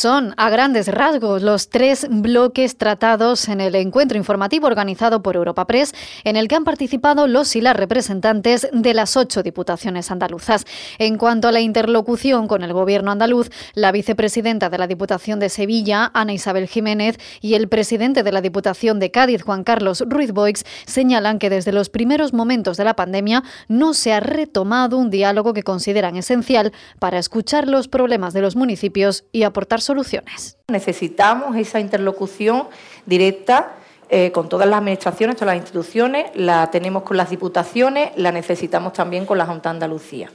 Son, a grandes rasgos, los tres bloques tratados en el encuentro informativo organizado por Europa Press, en el que han participado los y las representantes de las ocho diputaciones andaluzas. En cuanto a la interlocución con el gobierno andaluz, la vicepresidenta de la Diputación de Sevilla, Ana Isabel Jiménez, y el presidente de la Diputación de Cádiz, Juan Carlos Ruiz Boix, señalan que desde los primeros momentos de la pandemia no se ha retomado un diálogo que consideran esencial para escuchar los problemas de los municipios y aportar soluciones. Necesitamos esa interlocución directa eh, con todas las administraciones, todas las instituciones, la tenemos con las diputaciones, la necesitamos también con la Junta de Andalucía.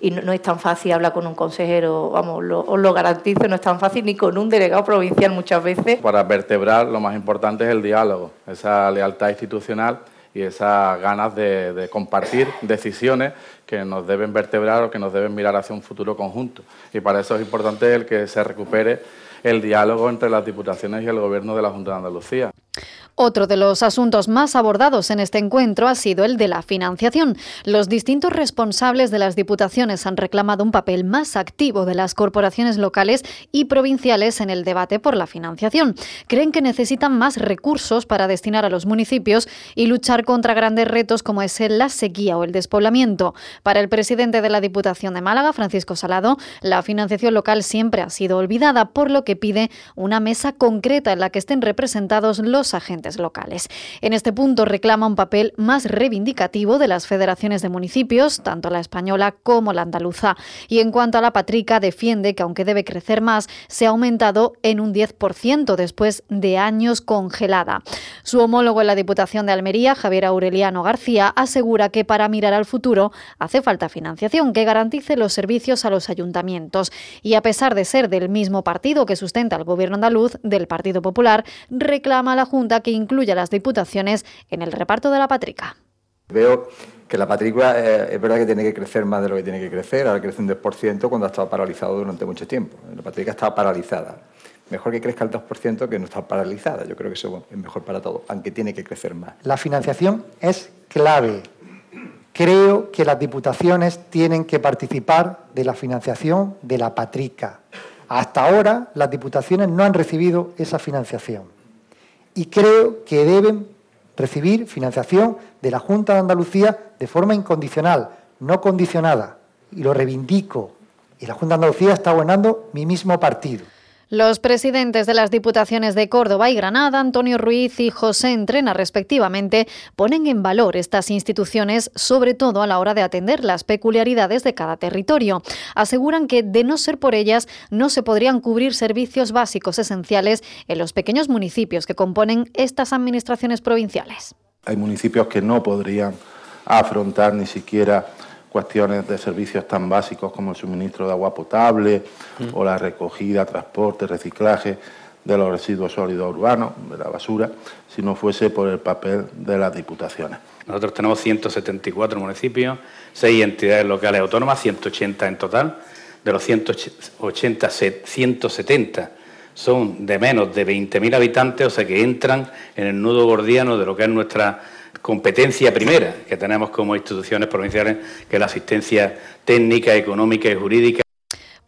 Y no, es tan fácil hablar con un consejero, vamos, os lo garantizo, no es tan fácil ni con un delegado provincial muchas veces. Para vertebrar lo más importante es el diálogo, esa lealtad institucional y esas ganas de, compartir decisiones que nos deben vertebrar o que nos deben mirar hacia un futuro conjunto. Y para eso es importante el que se recupere el diálogo entre las diputaciones y el Gobierno de la Junta de Andalucía. Otro de los asuntos más abordados en este encuentro ha sido el de la financiación. Los distintos responsables de las diputaciones han reclamado un papel más activo de las corporaciones locales y provinciales en el debate por la financiación. Creen que necesitan más recursos para destinar a los municipios y luchar contra grandes retos como es la sequía o el despoblamiento. Para el presidente de la Diputación de Málaga, Francisco Salado, la financiación local siempre ha sido olvidada, por lo que pide una mesa concreta en la que estén representados los agentes locales. En este punto reclama un papel más reivindicativo de las federaciones de municipios, tanto la española como la andaluza. Y en cuanto a la patrica, defiende que aunque debe crecer más, se ha aumentado en un 10% después de años congelada. Su homólogo en la Diputación de Almería, Javier Aureliano García, asegura que para mirar al futuro hace falta financiación que garantice los servicios a los ayuntamientos. Y a pesar de ser del mismo partido que sustenta el gobierno andaluz, del Partido Popular, reclama a la Junta que incluya a las diputaciones en el reparto de la patrica. Veo que la patrica eh, es verdad que tiene que crecer más de lo que tiene que crecer, ahora crece un 10% cuando ha estado paralizado durante mucho tiempo. La patrica está paralizada. Mejor que crezca el 2% que no está paralizada. Yo creo que eso es mejor para todos, aunque tiene que crecer más. La financiación es clave. Creo que las diputaciones tienen que participar de la financiación de la patrica. Hasta ahora las diputaciones no han recibido esa financiación y creo que deben recibir financiación de la Junta de Andalucía de forma incondicional, no condicionada. Y lo reivindico. Y la Junta de Andalucía está abonando mi mismo partido. Los presidentes de las Diputaciones de Córdoba y Granada, Antonio Ruiz y José Entrena, respectivamente, ponen en valor estas instituciones, sobre todo a la hora de atender las peculiaridades de cada territorio. Aseguran que, de no ser por ellas, no se podrían cubrir servicios básicos esenciales en los pequeños municipios que componen estas administraciones provinciales. Hay municipios que no podrían afrontar ni siquiera cuestiones de servicios tan básicos como el suministro de agua potable o la recogida, transporte, reciclaje de los residuos sólidos urbanos, de la basura, si no fuese por el papel de las diputaciones. Nosotros tenemos 174 municipios, 6 entidades locales autónomas, 180 en total. De los 180, 170 son de menos de 20.000 habitantes, o sea que entran en el nudo gordiano de lo que es nuestra competencia primera que tenemos como instituciones provinciales, que es la asistencia técnica, económica y jurídica.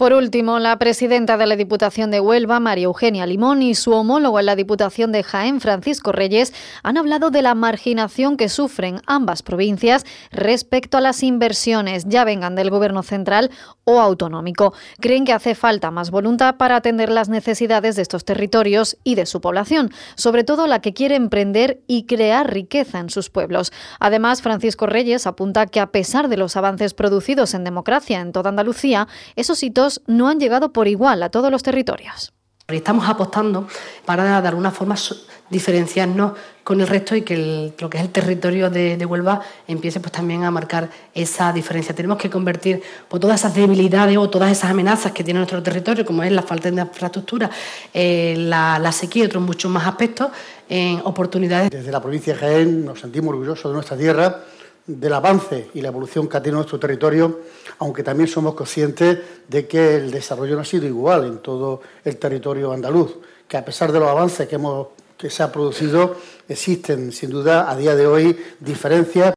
Por último, la presidenta de la Diputación de Huelva, María Eugenia Limón, y su homólogo en la Diputación de Jaén, Francisco Reyes, han hablado de la marginación que sufren ambas provincias respecto a las inversiones, ya vengan del Gobierno central o autonómico. Creen que hace falta más voluntad para atender las necesidades de estos territorios y de su población, sobre todo la que quiere emprender y crear riqueza en sus pueblos. Además, Francisco Reyes apunta que a pesar de los avances producidos en democracia en toda Andalucía, esos hitos no han llegado por igual a todos los territorios. Estamos apostando para de alguna forma diferenciarnos con el resto y que lo que es el territorio de, Huelva empiece pues también a marcar esa diferencia. Tenemos que convertir pues, todas esas debilidades o todas esas amenazas que tiene nuestro territorio, como es la falta de infraestructura, eh, la, la, sequía y otros muchos más aspectos, en oportunidades. Desde la provincia de Jaén nos sentimos orgullosos de nuestra tierra del avance y la evolución que ha tenido nuestro territorio, aunque también somos conscientes de que el desarrollo no ha sido igual en todo el territorio andaluz, que a pesar de los avances que, hemos, que se ha producido, existen sin duda a día de hoy diferencias.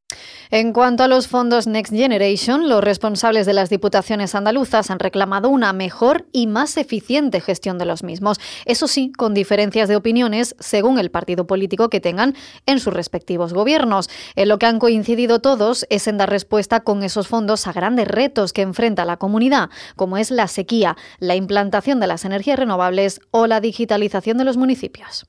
En cuanto a los fondos Next Generation, los responsables de las diputaciones andaluzas han reclamado una mejor y más eficiente gestión de los mismos. Eso sí, con diferencias de opiniones según el partido político que tengan en sus respectivos gobiernos. En lo que han coincidido todos es en dar respuesta con esos fondos a grandes retos que enfrenta la comunidad, como es la sequía, la implantación de las energías renovables o la digitalización de los municipios.